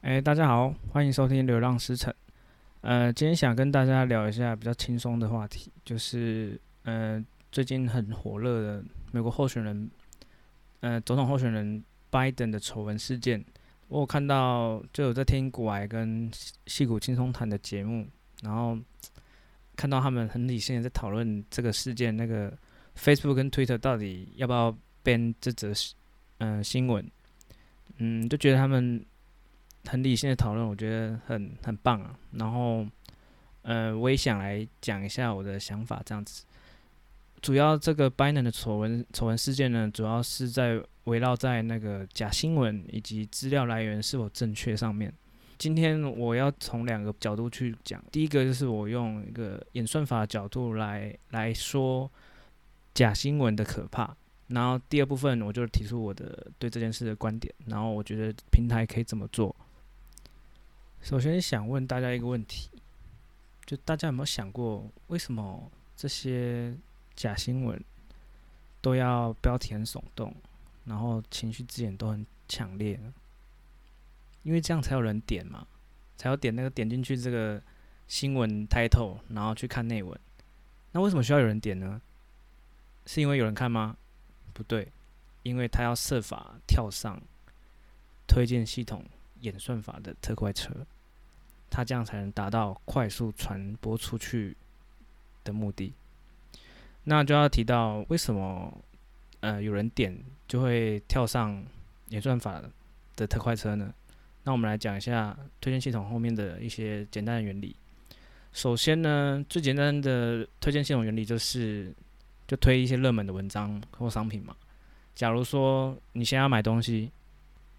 哎，大家好，欢迎收听《流浪诗城》。呃，今天想跟大家聊一下比较轻松的话题，就是呃，最近很火热的美国候选人，呃，总统候选人拜登的丑闻事件。我有看到，就有在听股癌跟矽谷轻松谈的节目，然后看到他们很理性的在讨论这个事件，那个 Facebook 跟 Twitter 到底要不要 ban 这则嗯、新闻，嗯，就觉得他们很理性的讨论，我觉得很很棒啊。然后，呃，我也想来讲一下我的想法，这样子。主要这个 Biden 的丑闻丑闻事件呢，主要是在围绕在那个假新闻以及资料来源是否正确上面。今天我要从两个角度去讲，第一个就是我用一个演算法的角度来来说假新闻的可怕，然后第二部分我就提出我的对这件事的观点，然后我觉得平台可以怎么做。首先想问大家一个问题，就大家有没有想过，为什么这些假新闻都要标题很耸动，然后情绪字眼都很强烈，因为这样才有人点嘛，才有点那个点进去这个新闻 title，然后去看内文。那为什么需要有人点呢？是因为有人看吗？不对，因为他要设法跳上推荐系统演算法的特快车，它这样才能达到快速传播出去的目的。那就要提到为什么，呃，有人点就会跳上演算法的特快车呢？那我们来讲一下推荐系统后面的一些简单的原理。首先呢，最简单的推荐系统原理就是，就推一些热门的文章或商品嘛。假如说你现在要买东西，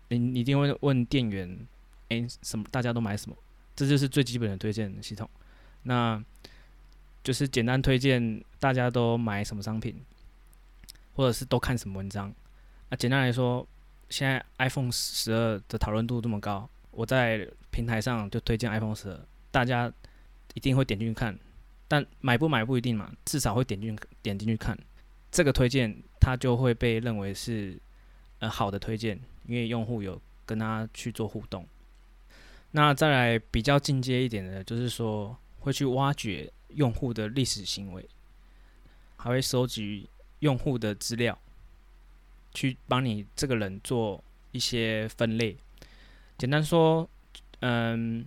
你你一定会问店员，哎，什么大家都买什么？这就是最基本的推荐系统。那就是简单推荐大家都买什么商品，或者是都看什么文章。那简单来说，现在 iPhone 十二的讨论度这么高，我在平台上就推荐 iPhone 十二，大家一定会点进去看。但买不买不一定嘛，至少会点进点进去看。这个推荐它就会被认为是呃好的推荐，因为用户有跟他去做互动。那再来比较进阶一点的，就是说会去挖掘。用户的历史行为，还会收集用户的资料，去帮你这个人做一些分类。简单说，嗯，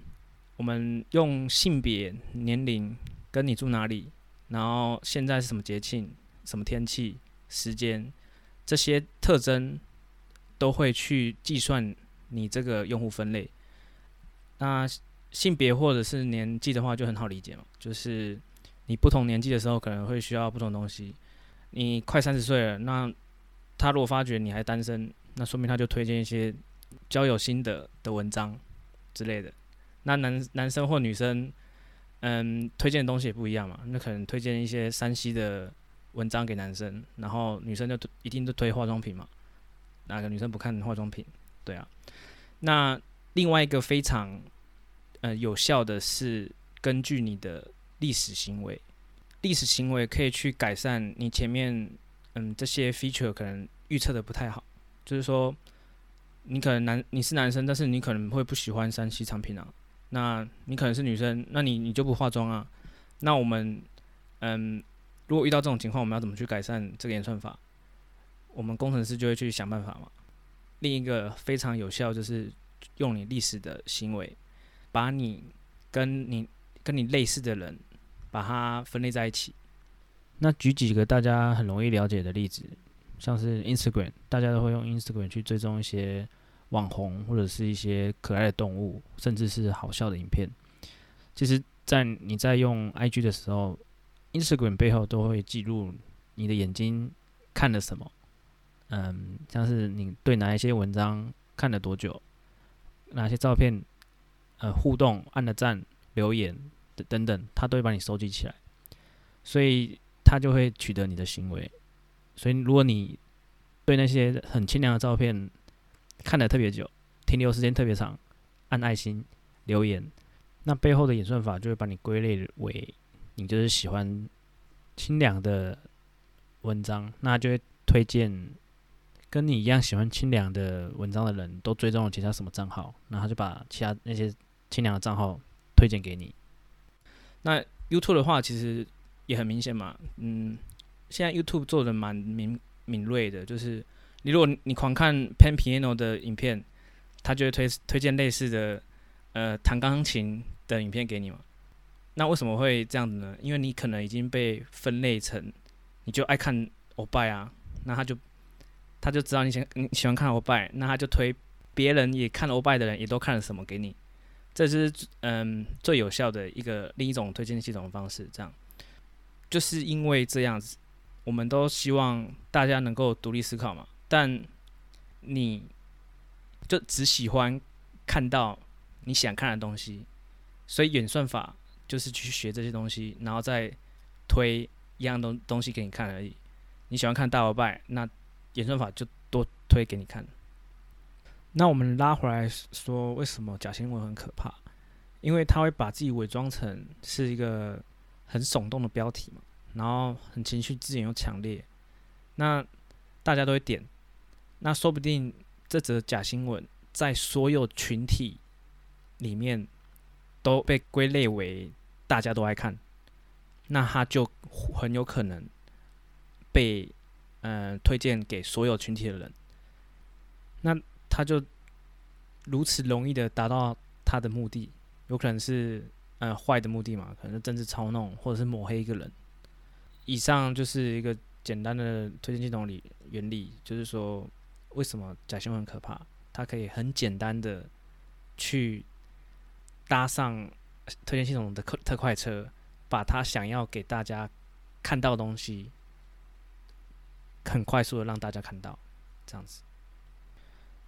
我们用性别、年龄、跟你住哪里，然后现在是什么节庆、什么天气、时间，这些特征都会去计算你这个用户分类。那性别或者是年纪的话，就很好理解嘛，就是你不同年纪的时候可能会需要不同东西。你快三十岁了，那他如果发觉你还单身，那说明他就推荐一些交友心得的文章之类的。那男男生或女生，嗯，推荐的东西也不一样嘛，那可能推荐一些山西的文章给男生，然后女生就一定都推化妆品嘛，哪个女生不看化妆品？对啊。那另外一个非常。呃，有效的是根据你的历史行为，历史行为可以去改善你前面嗯这些 feature 可能预测的不太好，就是说你可能男你是男生，但是你可能会不喜欢三 C 产品啊，那你可能是女生，那你你就不化妆啊，那我们嗯如果遇到这种情况，我们要怎么去改善这个演算法？我们工程师就会去想办法嘛。另一个非常有效就是用你历史的行为。把你跟你跟你类似的人，把它分类在一起。那举几个大家很容易了解的例子，像是 Instagram，大家都会用 Instagram 去追踪一些网红或者是一些可爱的动物，甚至是好笑的影片。其实，在你在用 IG 的时候，Instagram 背后都会记录你的眼睛看了什么。嗯，像是你对哪一些文章看了多久，哪些照片。呃，互动、按了赞、留言等等等，他都会把你收集起来，所以他就会取得你的行为。所以，如果你对那些很清凉的照片看得特别久，停留时间特别长，按爱心、留言，那背后的演算法就会把你归类为你就是喜欢清凉的文章，那就会推荐跟你一样喜欢清凉的文章的人都追踪了其他什么账号，然后他就把其他那些清凉的账号推荐给你。那 YouTube 的话，其实也很明显嘛，嗯，现在 YouTube 做的蛮敏敏锐的，就是你如果你狂看 Pan Piano 的影片，他就会推推荐类似的呃弹钢琴的影片给你嘛。那为什么会这样子呢？因为你可能已经被分类成，你就爱看欧拜啊，那他就他就知道你喜你喜欢看欧拜，那他就推别人也看欧拜的人也都看了什么给你，这是嗯最有效的一个另一种推荐系统的方式。这样就是因为这样子，我们都希望大家能够独立思考嘛，但你就只喜欢看到你想看的东西，所以演算法。就是去学这些东西，然后再推一样东东西给你看而已。你喜欢看大欧拜，那演算法就多推给你看。那我们拉回来说，为什么假新闻很可怕？因为他会把自己伪装成是一个很耸动的标题嘛，然后很情绪字眼又强烈，那大家都会点。那说不定这则假新闻在所有群体里面都被归类为。大家都爱看，那他就很有可能被嗯、推荐给所有群体的人，那他就如此容易的达到他的目的，有可能是呃坏的目的嘛，可能是政治操弄或者是抹黑一个人。以上就是一个简单的推荐系统理原理，就是说为什么假新闻可怕，它可以很简单的去搭上。推荐系统的特特快车，把他想要给大家看到的东西，很快速的让大家看到，这样子。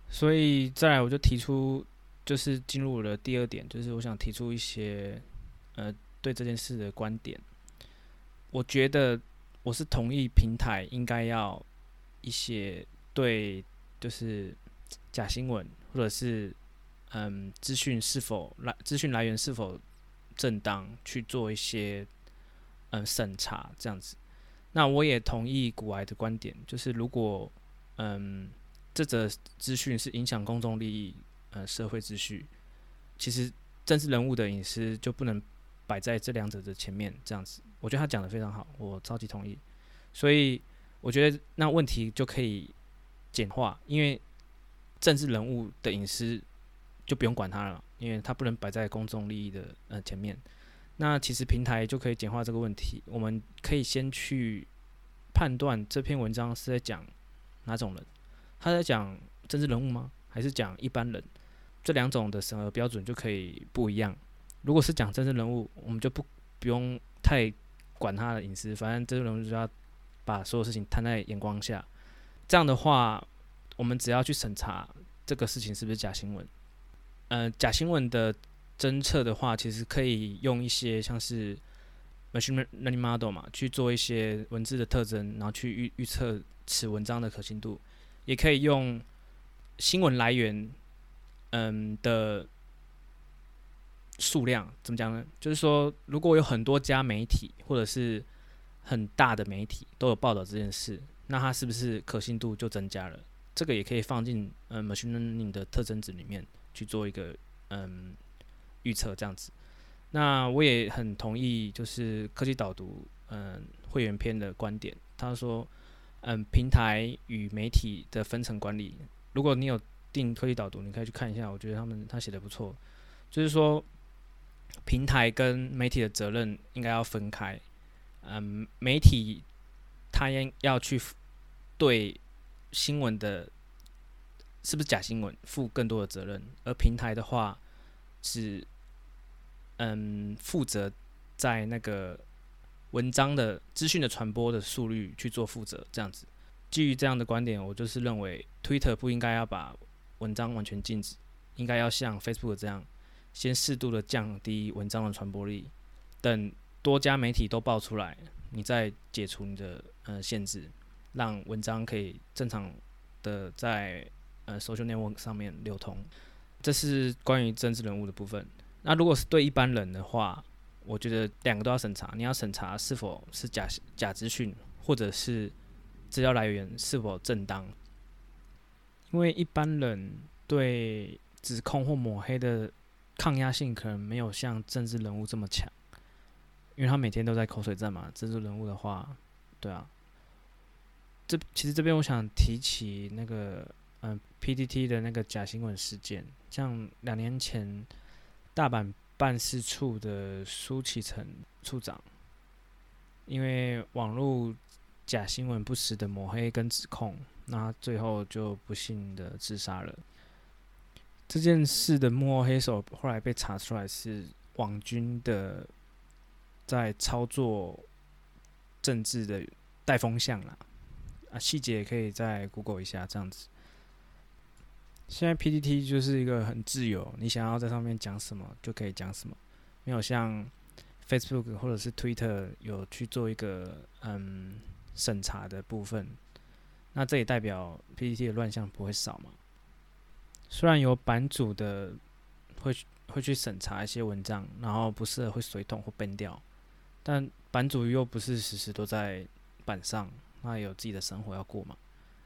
所以再来，我就提出，就是进入我的第二点，就是我想提出一些，呃，对这件事的观点。我觉得我是同意平台应该要一些对，就是假新闻或者是。嗯，资讯是否来？资讯来源是否正当？去做一些嗯审查，这样子。那我也同意古埃的观点，就是如果嗯这则资讯是影响公众利益、呃社会秩序，其实政治人物的隐私就不能摆在这两者的前面，这样子。我觉得他讲的非常好，我超级同意。所以我觉得那问题就可以简化，因为政治人物的隐私。就不用管它了，因为它不能摆在公众利益的呃前面。那其实平台就可以简化这个问题。我们可以先去判断这篇文章是在讲哪种人，他在讲政治人物吗？还是讲一般人？这两种的审核标准就可以不一样。如果是讲政治人物，我们就不不用太管他的隐私，反正政治人物就要把所有事情摊在眼光下。这样的话，我们只要去审查这个事情是不是假新闻。呃，假新闻的侦测的话，其实可以用一些像是 machine learning model 嘛，去做一些文字的特征，然后去预预测此文章的可信度。也可以用新闻来源，嗯的数量怎么讲呢？就是说，如果有很多家媒体或者是很大的媒体都有报道这件事，那它是不是可信度就增加了？这个也可以放进呃 machine learning 的特征值里面。去做一个嗯预测这样子，那我也很同意，就是科技导读嗯会员篇的观点。他说，嗯平台与媒体的分层管理，如果你有订科技导读，你可以去看一下，我觉得他们他写的不错。就是说，平台跟媒体的责任应该要分开。嗯，媒体他应要去对新闻的。是不是假新闻负更多的责任？而平台的话是，嗯，负责在那个文章的资讯的传播的速率去做负责，这样子。基于这样的观点，我就是认为，Twitter 不应该要把文章完全禁止，应该要像 Facebook 这样，先适度的降低文章的传播力，等多家媒体都爆出来，你再解除你的呃限制，让文章可以正常的在。呃，social network 上面流通，这是关于政治人物的部分。那如果是对一般人的话，我觉得两个都要审查。你要审查是否是假假资讯，或者是资料来源是否正当。因为一般人对指控或抹黑的抗压性可能没有像政治人物这么强，因为他每天都在口水战嘛。政治人物的话，对啊，这其实这边我想提起那个嗯、呃、PTT 的那个假新闻事件，像两年前大阪办事处的苏启诚处长，因为网络假新闻不实的抹黑跟指控。那最后就不幸的自杀了。这件事的幕后黑手后来被查出来是网军的，在操作政治的带风向啦。啊，细节也可以再 Google 一下这样子。现在 PPT 就是一个很自由，你想要在上面讲什么就可以讲什么，没有像 Facebook 或者是 Twitter 有去做一个嗯审查的部分。那这也代表 PPT 的乱象不会少嘛？虽然有版主的会会去审查一些文章，然后不适合会水桶或崩掉，但版主又不是时时都在版上，那有自己的生活要过嘛，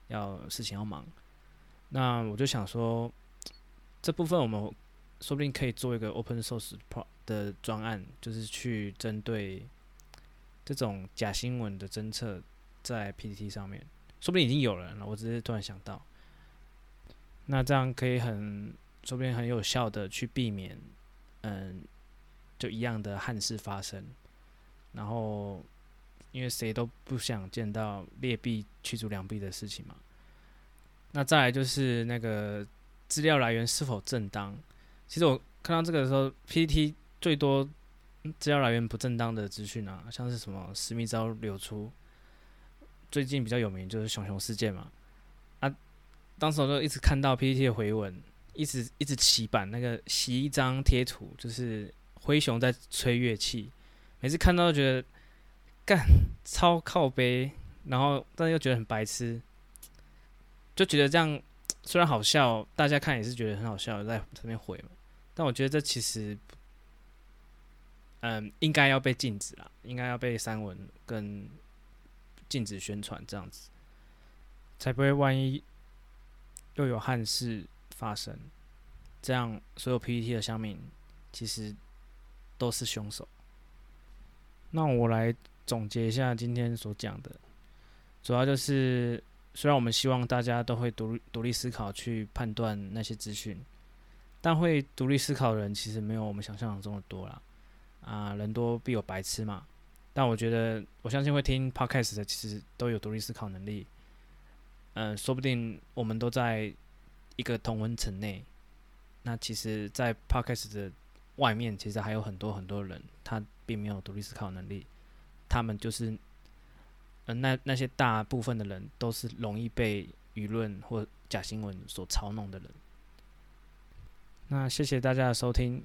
要事情要忙。那我就想说，这部分我们说不定可以做一个 open source 的专案，就是去针对这种假新闻的侦测在 PPT 上面。说不定已经有人了，我只是突然想到，那这样可以很，说不定很有效的去避免，嗯，就一样的憾事发生。然后，因为谁都不想见到劣币驱逐良币的事情嘛。那再来就是那个资料来源是否正当？其实我看到这个的时候，PPT 最多资料来源不正当的资讯啊，像是什么私密照流出。最近比较有名就是熊熊事件嘛，啊，当时我就一直看到 PPT 的回文，一直一直起版那个洗衣张贴图，就是灰熊在吹乐器，每次看到都觉得干超靠背，然后但是又觉得很白痴，就觉得这样虽然好笑，大家看也是觉得很好笑，在这边回嘛，但我觉得这其实，嗯，应该要被禁止啦，应该要被删文跟。禁止宣传这样子，才不会万一又有憾事发生，这样所有 PPT 的乡民其实都是凶手。那我来总结一下今天所讲的，主要就是虽然我们希望大家都会独独立思考去判断那些资讯，但会独立思考的人其实没有我们想象中的多啦。啊，人多必有白痴嘛。但我觉得，我相信会听 podcast 的，其实都有独立思考能力。嗯、说不定我们都在一个同温层内。那其实，在 podcast 的外面，其实还有很多很多人，他并没有独立思考能力。他们就是，那那些大部分的人，都是容易被舆论或假新闻所操弄的人。那谢谢大家的收听。